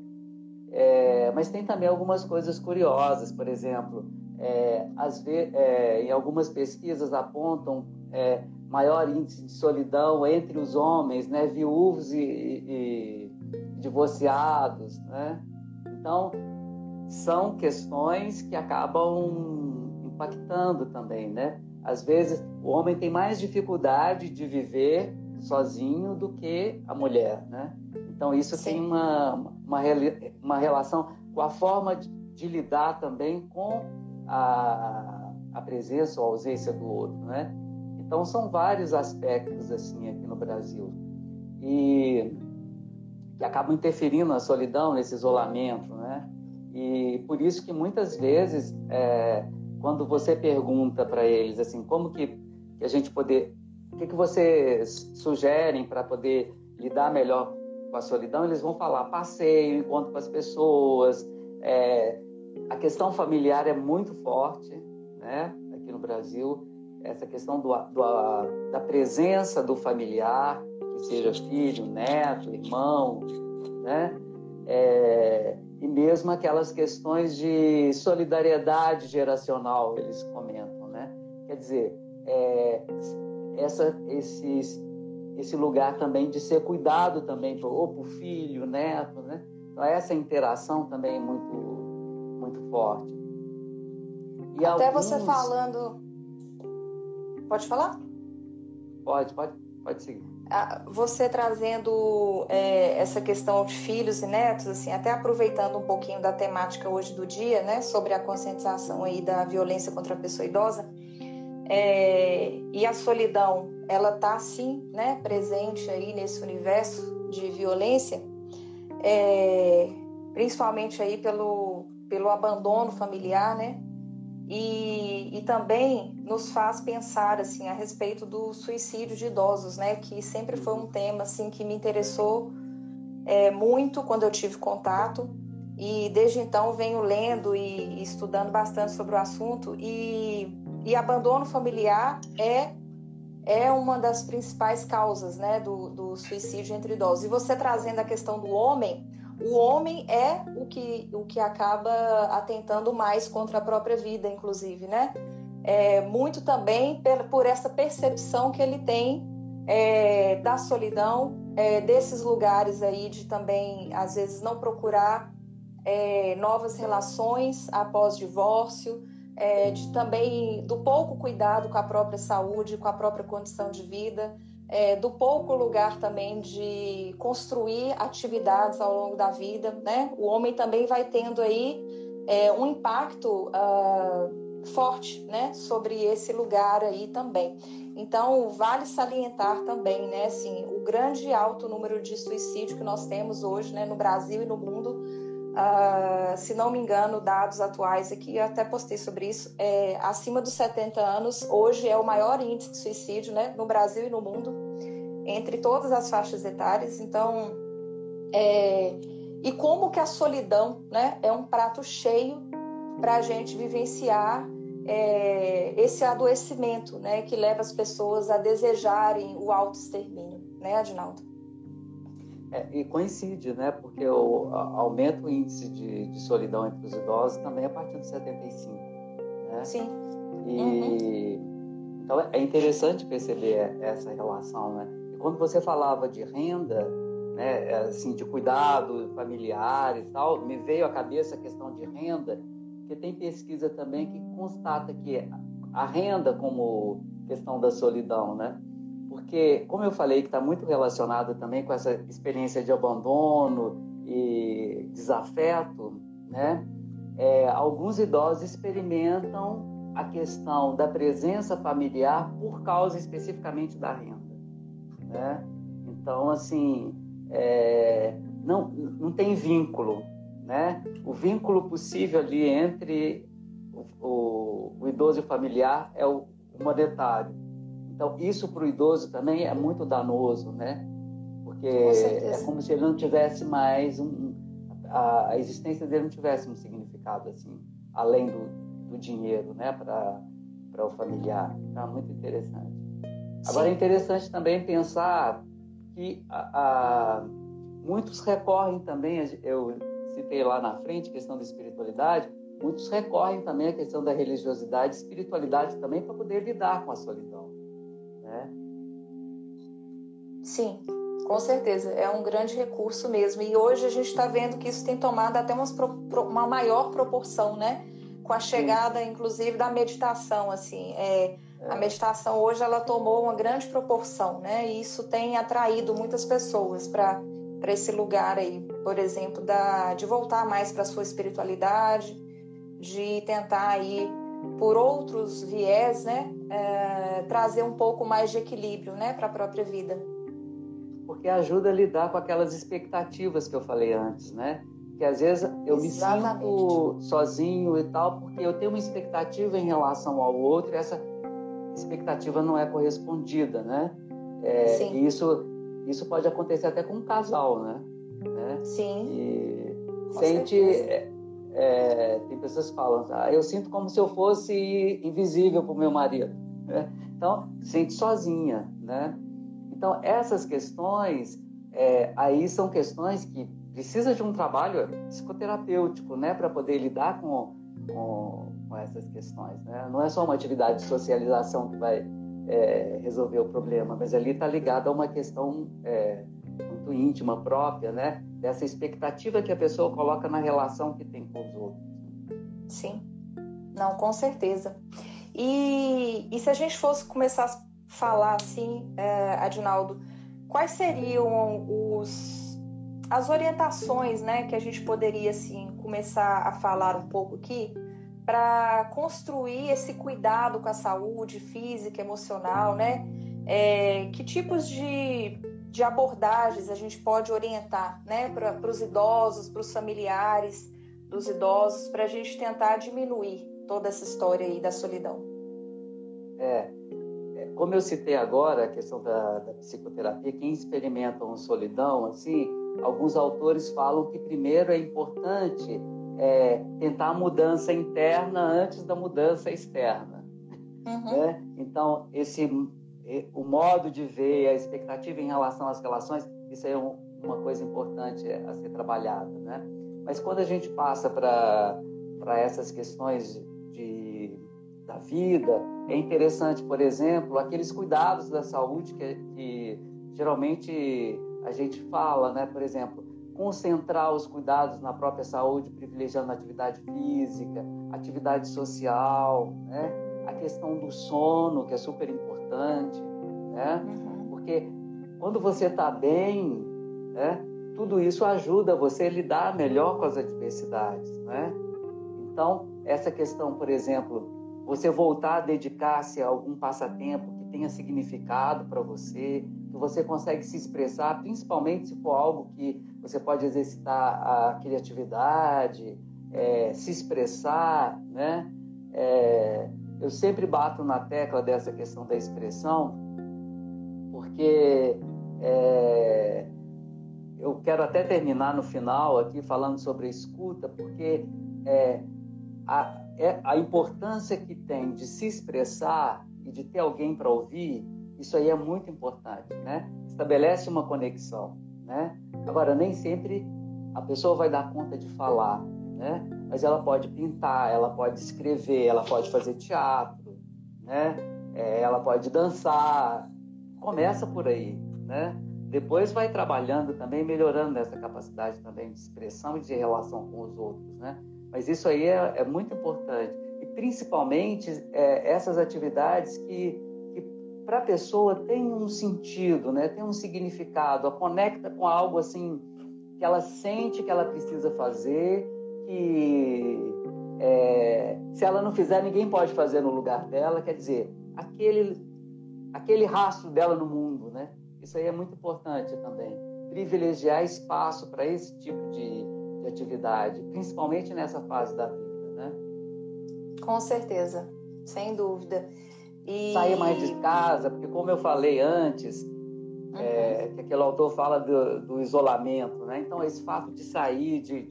É, mas tem também algumas coisas curiosas, por exemplo, é, é, em algumas pesquisas apontam é, maior índice de solidão entre os homens, né, viúvos e, e, e divorciados, né? Então são questões que acabam impactando também, né? Às vezes o homem tem mais dificuldade de viver sozinho do que a mulher, né? Então, isso Sim. tem uma, uma, uma relação com a forma de, de lidar também com a, a presença ou ausência do outro, né? Então, são vários aspectos, assim, aqui no Brasil. E que acabam interferindo na solidão, nesse isolamento, né? E por isso que muitas vezes, é, quando você pergunta para eles, assim, como que, que a gente poder... O que, que vocês sugerem para poder lidar melhor com a solidão, eles vão falar passeio, encontro com as pessoas. É, a questão familiar é muito forte, né? Aqui no Brasil, essa questão do, do, da presença do familiar, que seja filho, neto, irmão, né? É, e mesmo aquelas questões de solidariedade geracional, eles comentam, né? Quer dizer, é, essa, esses esse lugar também de ser cuidado também ou para o filho, neto, né? Então essa interação também é muito muito forte. E Até alguns... você falando, pode falar? Pode, pode, pode seguir. Você trazendo é, essa questão de filhos e netos, assim, até aproveitando um pouquinho da temática hoje do dia, né, sobre a conscientização aí da violência contra a pessoa idosa, é, e a solidão, ela tá sim, né, presente aí nesse universo de violência, é, principalmente aí pelo, pelo abandono familiar, né, e, e, também nos faz pensar assim a respeito do suicídio de idosos, né? Que sempre foi um tema assim que me interessou é, muito quando eu tive contato e desde então venho lendo e, e estudando bastante sobre o assunto e, e abandono familiar é é uma das principais causas, né, do, do suicídio entre idosos. E você trazendo a questão do homem, o homem é o que, o que acaba atentando mais contra a própria vida, inclusive, né? É, muito também por, por essa percepção que ele tem é, da solidão, é, desses lugares aí de também, às vezes, não procurar é, novas relações após divórcio, é, de também do pouco cuidado com a própria saúde, com a própria condição de vida é, do pouco lugar também de construir atividades ao longo da vida, né? O homem também vai tendo aí é, um impacto uh, forte, né, sobre esse lugar aí também. Então, vale salientar também, né, assim, o grande alto número de suicídio que nós temos hoje, né, no Brasil e no mundo. Uh, se não me engano, dados atuais aqui, eu até postei sobre isso, é, acima dos 70 anos, hoje é o maior índice de suicídio né, no Brasil e no mundo entre todas as faixas etárias. Então, é, e como que a solidão né, é um prato cheio para a gente vivenciar é, esse adoecimento né, que leva as pessoas a desejarem o autoextermínio, né, Adinaldo? É, e coincide, né? Porque o, aumenta o índice de, de, solidão entre os idosos também a partir dos 75. Né? Sim. E, uhum. Então é interessante perceber essa relação, né? quando você falava de renda, né, assim, de cuidado familiar e tal, me veio à cabeça a questão de renda, porque tem pesquisa também que constata que a renda como questão da solidão, né? Porque, como eu falei, que está muito relacionado também com essa experiência de abandono e desafeto, né? É, alguns idosos experimentam a questão da presença familiar por causa especificamente da renda né? Então, assim, é, não, não tem vínculo, né? O vínculo possível ali entre o, o, o idoso e o familiar é o, monetário. Então, isso para o idoso também é muito danoso, né? Porque é como se ele não tivesse mais um, a, a, existência dele não tivesse um significado assim, além do, do dinheiro, né? Para o familiar. Então, é muito interessante. Agora é interessante também pensar que a, a, muitos recorrem também, eu citei lá na frente, questão da espiritualidade, muitos recorrem também à questão da religiosidade, espiritualidade também para poder lidar com a solidão, Sim, com certeza, é um grande recurso mesmo. E hoje a gente está vendo que isso tem tomado até umas, uma maior proporção, né? Com a chegada, Sim. inclusive, da meditação, assim. É, a meditação hoje ela tomou uma grande proporção, né? E isso tem atraído muitas pessoas para para esse lugar aí, por exemplo, da, de voltar mais para a sua espiritualidade, de tentar aí por outros viés, né, é, trazer um pouco mais de equilíbrio, né, para a própria vida. Porque ajuda a lidar com aquelas expectativas que eu falei antes, né? Que às vezes eu Exatamente. me sinto sozinho e tal, porque eu tenho uma expectativa em relação ao outro, e essa expectativa não é correspondida, né? É, e isso, isso pode acontecer até com um casal, né? né? Sim. E sente. É, é, tem pessoas que falam, ah, eu sinto como se eu fosse invisível para o meu marido. Né? Então, sente sozinha, né? Então, essas questões, é, aí são questões que precisa de um trabalho psicoterapêutico, né? Para poder lidar com, com com essas questões. Né? Não é só uma atividade de socialização que vai é, resolver o problema, mas ali está ligado a uma questão é, muito íntima, própria, né? Dessa expectativa que a pessoa coloca na relação que tem com os outros. Sim, não, com certeza. E, e se a gente fosse começar falar assim, é, Adinaldo, quais seriam os, as orientações né, que a gente poderia assim, começar a falar um pouco aqui para construir esse cuidado com a saúde física, emocional, né? É, que tipos de, de abordagens a gente pode orientar né, para os idosos, para os familiares dos idosos, para a gente tentar diminuir toda essa história aí da solidão? É, como eu citei agora a questão da, da psicoterapia, quem experimenta uma solidão, assim, alguns autores falam que primeiro é importante é, tentar a mudança interna antes da mudança externa. Uhum. Né? Então, esse o modo de ver, a expectativa em relação às relações, isso é um, uma coisa importante a ser trabalhada, né? Mas quando a gente passa para essas questões da vida, é interessante, por exemplo, aqueles cuidados da saúde que, que geralmente a gente fala, né? Por exemplo, concentrar os cuidados na própria saúde, privilegiando a atividade física, atividade social, né? a questão do sono, que é super importante, né? Uhum. porque quando você está bem, né? tudo isso ajuda você a lidar melhor com as adversidades. Né? Então, essa questão, por exemplo, você voltar a dedicar-se a algum passatempo que tenha significado para você, que você consegue se expressar, principalmente se for algo que você pode exercitar a criatividade, é, se expressar, né? É, eu sempre bato na tecla dessa questão da expressão, porque é, eu quero até terminar no final aqui falando sobre a escuta, porque é, a, é, a importância que tem de se expressar e de ter alguém para ouvir isso aí é muito importante, né? Estabelece uma conexão, né? Agora, nem sempre a pessoa vai dar conta de falar, né? Mas ela pode pintar, ela pode escrever, ela pode fazer teatro, né? É, ela pode dançar. Começa por aí, né? Depois vai trabalhando também, melhorando essa capacidade também de expressão e de relação com os outros, né? Mas isso aí é, é muito importante. E principalmente é, essas atividades que para a pessoa tem um sentido, né? tem um significado, a conecta com algo assim que ela sente que ela precisa fazer, que é, se ela não fizer, ninguém pode fazer no lugar dela. Quer dizer, aquele, aquele rastro dela no mundo. Né? Isso aí é muito importante também. Privilegiar espaço para esse tipo de, de atividade, principalmente nessa fase da vida. Né? Com certeza, sem dúvida. E... Sair mais de casa, porque como eu falei antes, uhum. é, que aquele autor fala do, do, isolamento, né? Então esse fato de sair, de,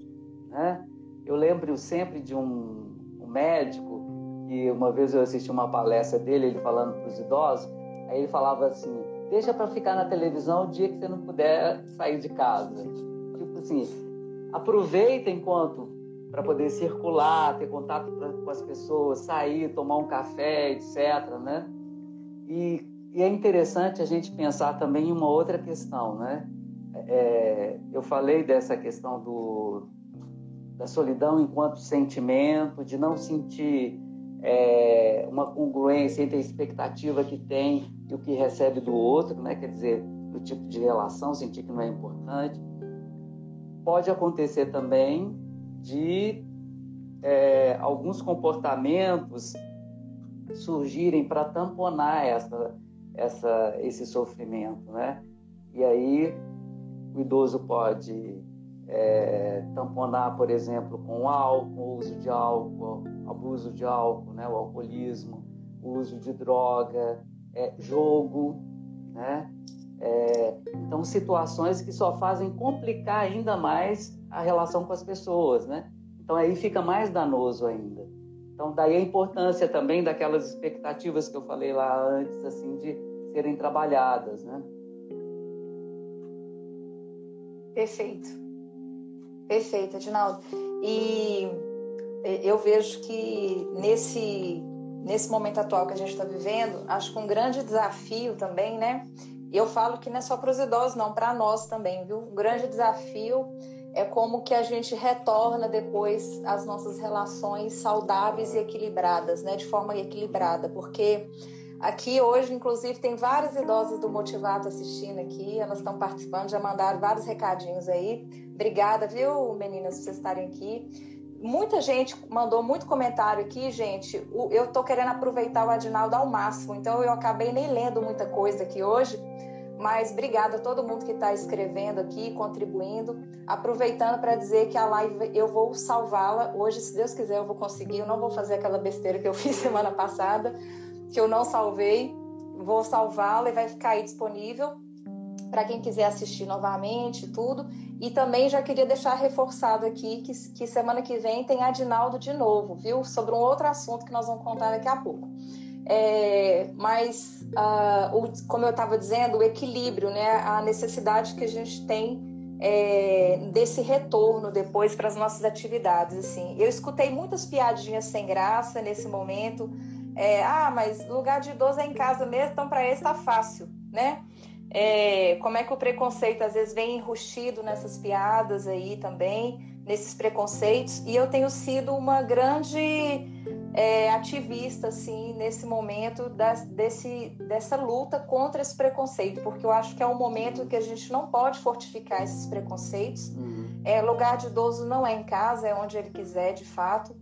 né? Eu lembro sempre de um, um médico que uma vez eu assisti uma palestra dele, ele falando para os idosos, aí ele falava assim, deixa para ficar na televisão o dia que você não puder sair de casa. Tipo assim, aproveita enquanto para poder circular, ter contato pra, com as pessoas, sair, tomar um café, etc. Né? E, e, é interessante a gente pensar também em uma outra questão. Né? É, eu falei dessa questão do, da solidão enquanto sentimento, de não sentir é, uma congruência entre a expectativa que tem e o que recebe do outro, né? quer dizer, do tipo de relação, sentir que não é importante. Pode acontecer também de é, alguns comportamentos surgirem para tamponar essa, essa, esse sofrimento, né? E aí o idoso pode é, tamponar, por exemplo, com álcool, uso de álcool, abuso de álcool, né? O alcoolismo, o uso de droga, é, jogo, né? É, então, situações que só fazem complicar ainda mais a relação com as pessoas, né? Então, aí fica mais danoso ainda. Então, daí a importância também daquelas expectativas que eu falei lá antes, assim, de serem trabalhadas, né? Perfeito. Perfeito, Edinaldo. E eu vejo que nesse nesse momento atual que a gente está vivendo, acho que um grande desafio também, né? E eu falo que não é só para os idosos, não, para nós também, viu? Um grande desafio é como que a gente retorna depois às nossas relações saudáveis e equilibradas, né? De forma equilibrada, porque aqui hoje, inclusive, tem várias idosas do Motivato assistindo aqui, elas estão participando, já mandaram vários recadinhos aí. Obrigada, viu, meninas, por vocês estarem aqui muita gente mandou muito comentário aqui, gente. Eu tô querendo aproveitar o Adinaldo ao máximo, então eu acabei nem lendo muita coisa aqui hoje. Mas obrigada a todo mundo que está escrevendo aqui, contribuindo. Aproveitando para dizer que a live eu vou salvá-la. Hoje, se Deus quiser, eu vou conseguir. Eu não vou fazer aquela besteira que eu [LAUGHS] fiz semana passada, que eu não salvei. Vou salvá-la e vai ficar aí disponível para quem quiser assistir novamente, tudo. E também já queria deixar reforçado aqui que, que semana que vem tem Adinaldo de novo, viu? Sobre um outro assunto que nós vamos contar daqui a pouco. É, mas, uh, o, como eu estava dizendo, o equilíbrio, né, a necessidade que a gente tem é, desse retorno depois para as nossas atividades. Assim. Eu escutei muitas piadinhas sem graça nesse momento. É, ah, mas lugar de idoso é em casa mesmo, então para esse está fácil, né? É, como é que o preconceito às vezes vem enrustido nessas piadas aí também, nesses preconceitos. E eu tenho sido uma grande é, ativista assim nesse momento das, desse, dessa luta contra esse preconceito, porque eu acho que é um momento que a gente não pode fortificar esses preconceitos. Uhum. É, lugar de idoso não é em casa, é onde ele quiser, de fato.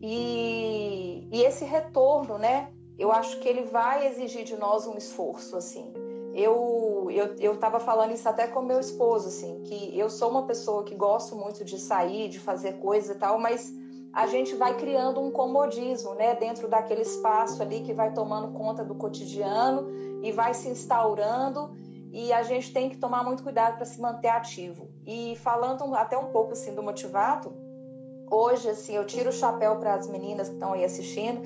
E, e esse retorno, né? Eu acho que ele vai exigir de nós um esforço, assim. Eu eu eu estava falando isso até com meu esposo, assim, que eu sou uma pessoa que gosto muito de sair, de fazer coisa e tal, mas a gente vai criando um comodismo, né, dentro daquele espaço ali que vai tomando conta do cotidiano e vai se instaurando e a gente tem que tomar muito cuidado para se manter ativo. E falando até um pouco assim do motivato, hoje assim eu tiro o chapéu para as meninas que estão aí assistindo,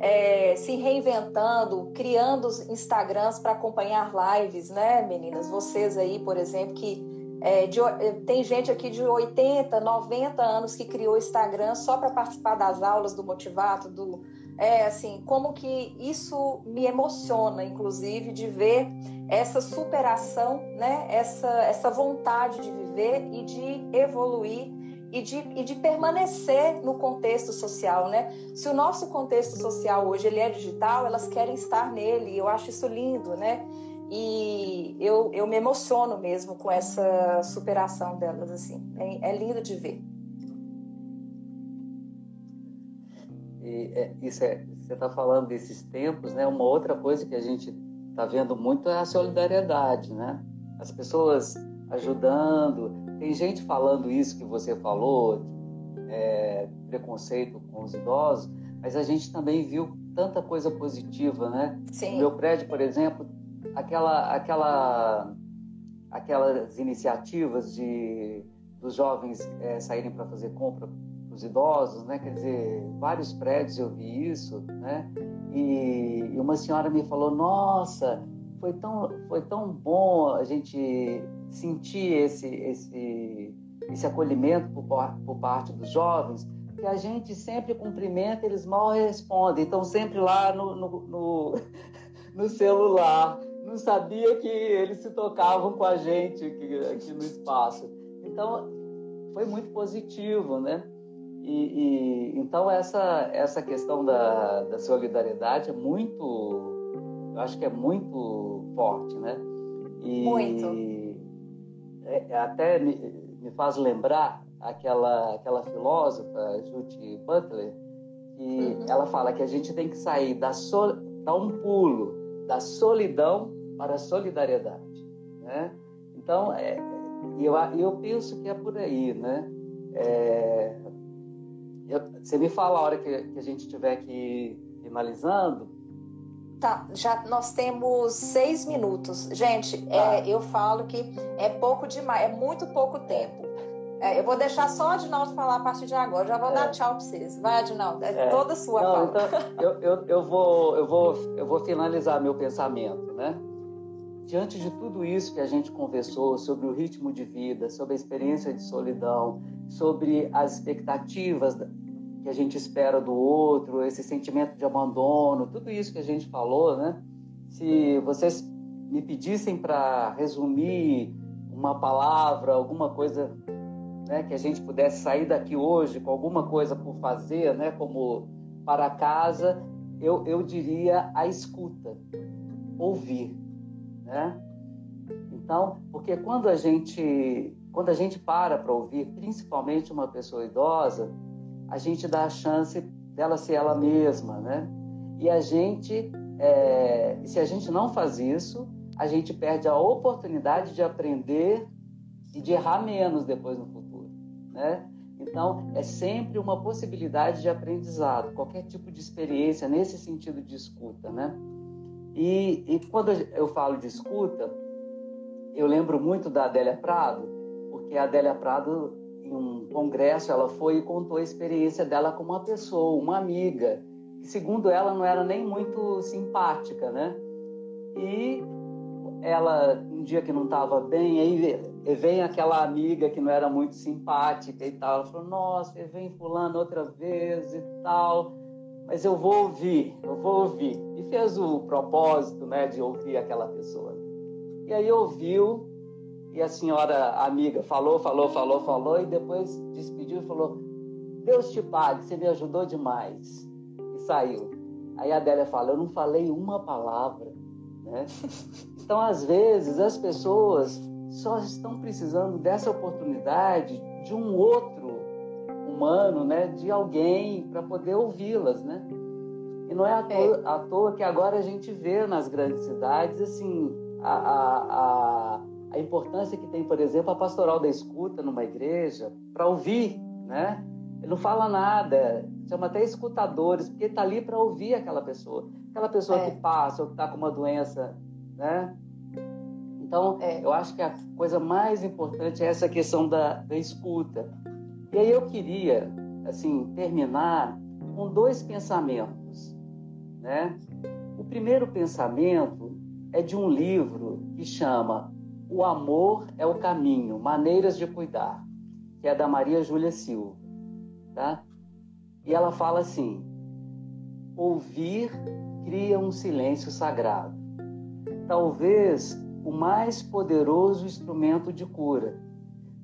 é, se reinventando, criando Instagrams para acompanhar lives, né, meninas? Vocês aí, por exemplo, que é, de, é, tem gente aqui de 80, 90 anos que criou Instagram só para participar das aulas do Motivato, do é assim, como que isso me emociona, inclusive, de ver essa superação, né? Essa essa vontade de viver e de evoluir e de, e de permanecer no contexto social, né? Se o nosso contexto social hoje ele é digital, elas querem estar nele. Eu acho isso lindo, né? E eu, eu me emociono mesmo com essa superação delas, assim. É, é lindo de ver. E, é, isso é, você está falando desses tempos, né? Uma outra coisa que a gente está vendo muito é a solidariedade, né? As pessoas ajudando. Tem gente falando isso que você falou, é, preconceito com os idosos, mas a gente também viu tanta coisa positiva, né? Sim. No meu prédio, por exemplo, aquela, aquela, aquelas iniciativas de dos jovens é, saírem para fazer compra os idosos, né? Quer dizer, vários prédios eu vi isso, né? E, e, uma senhora me falou: Nossa, foi tão, foi tão bom a gente sentir esse, esse, esse acolhimento por, por parte dos jovens, que a gente sempre cumprimenta, eles mal respondem, estão sempre lá no, no, no, [LAUGHS] no celular não sabia que eles se tocavam com a gente aqui, aqui no espaço. Então, foi muito positivo, né? E, e, então essa essa questão da, da solidariedade é muito, eu acho que é muito forte, né? E muito. É, até me, me faz lembrar aquela aquela filósofa Judith Butler que uhum. ela fala que a gente tem que sair da sol, dar um pulo da solidão para a solidariedade, né? Então, é, eu, eu penso que é por aí, né? É, eu, você me fala a hora que, que a gente estiver aqui finalizando. Tá, já nós temos seis minutos. Gente, tá. é, eu falo que é pouco demais, é muito pouco tempo. É, eu vou deixar só o Adinaldo falar a partir de agora. Já vou é. dar tchau para vocês. Vai, Adinaldo, é, é. toda sua Não, então, eu, eu, eu, vou, eu, vou, eu vou finalizar meu pensamento, né? Diante de tudo isso que a gente conversou sobre o ritmo de vida, sobre a experiência de solidão, sobre as expectativas que a gente espera do outro, esse sentimento de abandono, tudo isso que a gente falou, né? Se vocês me pedissem para resumir uma palavra, alguma coisa né, que a gente pudesse sair daqui hoje com alguma coisa por fazer, né, como para casa, eu, eu diria a escuta, ouvir, né? Então, porque quando a gente quando a gente para para ouvir, principalmente uma pessoa idosa, a gente dá a chance dela ser ela mesma, né? E a gente, é, se a gente não faz isso, a gente perde a oportunidade de aprender e de errar menos depois no futuro, né? Então, é sempre uma possibilidade de aprendizado, qualquer tipo de experiência nesse sentido de escuta, né? E, e quando eu falo de escuta, eu lembro muito da Adélia Prado, porque a Adélia Prado, em um congresso, ela foi e contou a experiência dela com uma pessoa, uma amiga, que segundo ela não era nem muito simpática, né? E ela, um dia que não estava bem, aí vem aquela amiga que não era muito simpática e tal. Ela falou: Nossa, vem Fulano outra vez e tal, mas eu vou ouvir, eu vou ouvir. E fez o propósito né, de ouvir aquela pessoa. E aí ouviu, e a senhora amiga falou, falou, falou, falou, e depois despediu e falou: Deus te pague, você me ajudou demais. E saiu. Aí a Adélia fala: Eu não falei uma palavra. Né? [LAUGHS] Então, às vezes, as pessoas só estão precisando dessa oportunidade de um outro humano, né? de alguém para poder ouvi-las. Né? E não é à toa, é. à toa, que agora a gente vê nas grandes cidades assim a, a, a, a importância que tem, por exemplo, a pastoral da escuta numa igreja para ouvir, né? Ele não fala nada, chama até escutadores, porque está ali para ouvir aquela pessoa. Aquela pessoa é. que passa ou que está com uma doença né? Então, é. eu acho que a coisa mais importante é essa questão da, da escuta. E aí eu queria, assim, terminar com dois pensamentos, né? O primeiro pensamento é de um livro que chama O Amor é o Caminho, Maneiras de Cuidar, que é da Maria Júlia Silva, tá? E ela fala assim: ouvir cria um silêncio sagrado talvez o mais poderoso instrumento de cura.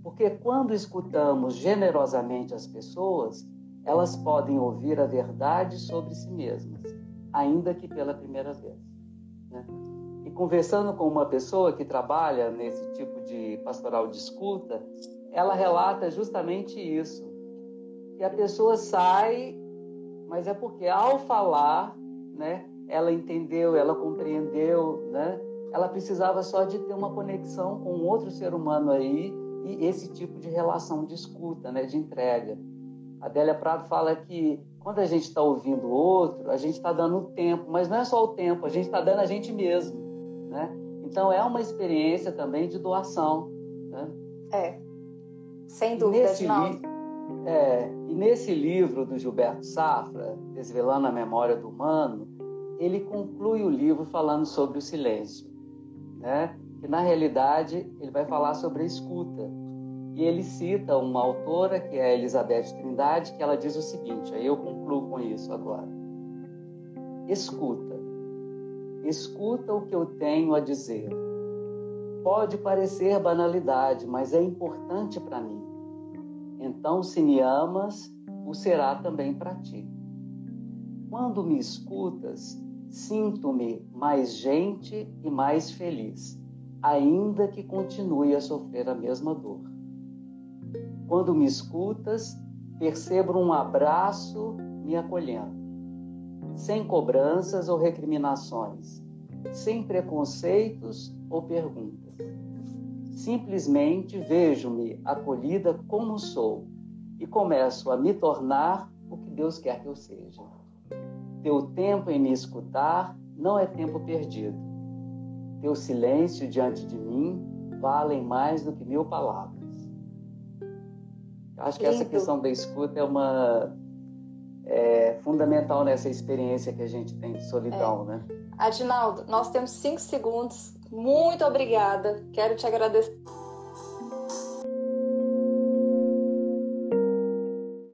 Porque quando escutamos generosamente as pessoas, elas podem ouvir a verdade sobre si mesmas, ainda que pela primeira vez. Né? E conversando com uma pessoa que trabalha nesse tipo de pastoral de escuta, ela relata justamente isso. Que a pessoa sai, mas é porque ao falar, né, ela entendeu, ela compreendeu, né? Ela precisava só de ter uma conexão com outro ser humano aí e esse tipo de relação de escuta, né, de entrega. A Adélia Prado fala que quando a gente está ouvindo o outro, a gente está dando o tempo, mas não é só o tempo, a gente está dando a gente mesmo, né? Então é uma experiência também de doação, né? É, sem dúvida, nesse, não. É, e nesse livro do Gilberto Safra, Desvelando a Memória do Humano, ele conclui o livro falando sobre o silêncio, né? Que na realidade ele vai falar sobre a escuta. E ele cita uma autora que é a Elizabeth Trindade, que ela diz o seguinte, aí eu concluo com isso agora. Escuta. Escuta o que eu tenho a dizer. Pode parecer banalidade, mas é importante para mim. Então, se me amas, o será também para ti. Quando me escutas, sinto-me mais gente e mais feliz, ainda que continue a sofrer a mesma dor. Quando me escutas, percebo um abraço me acolhendo, sem cobranças ou recriminações, sem preconceitos ou perguntas. Simplesmente vejo-me acolhida como sou e começo a me tornar o que Deus quer que eu seja. Teu tempo em me escutar não é tempo perdido. Teu silêncio diante de mim valem mais do que mil palavras. Acho que essa questão da escuta é uma é, fundamental nessa experiência que a gente tem de solidão, é. né? Adinaldo, nós temos cinco segundos. Muito obrigada. Quero te agradecer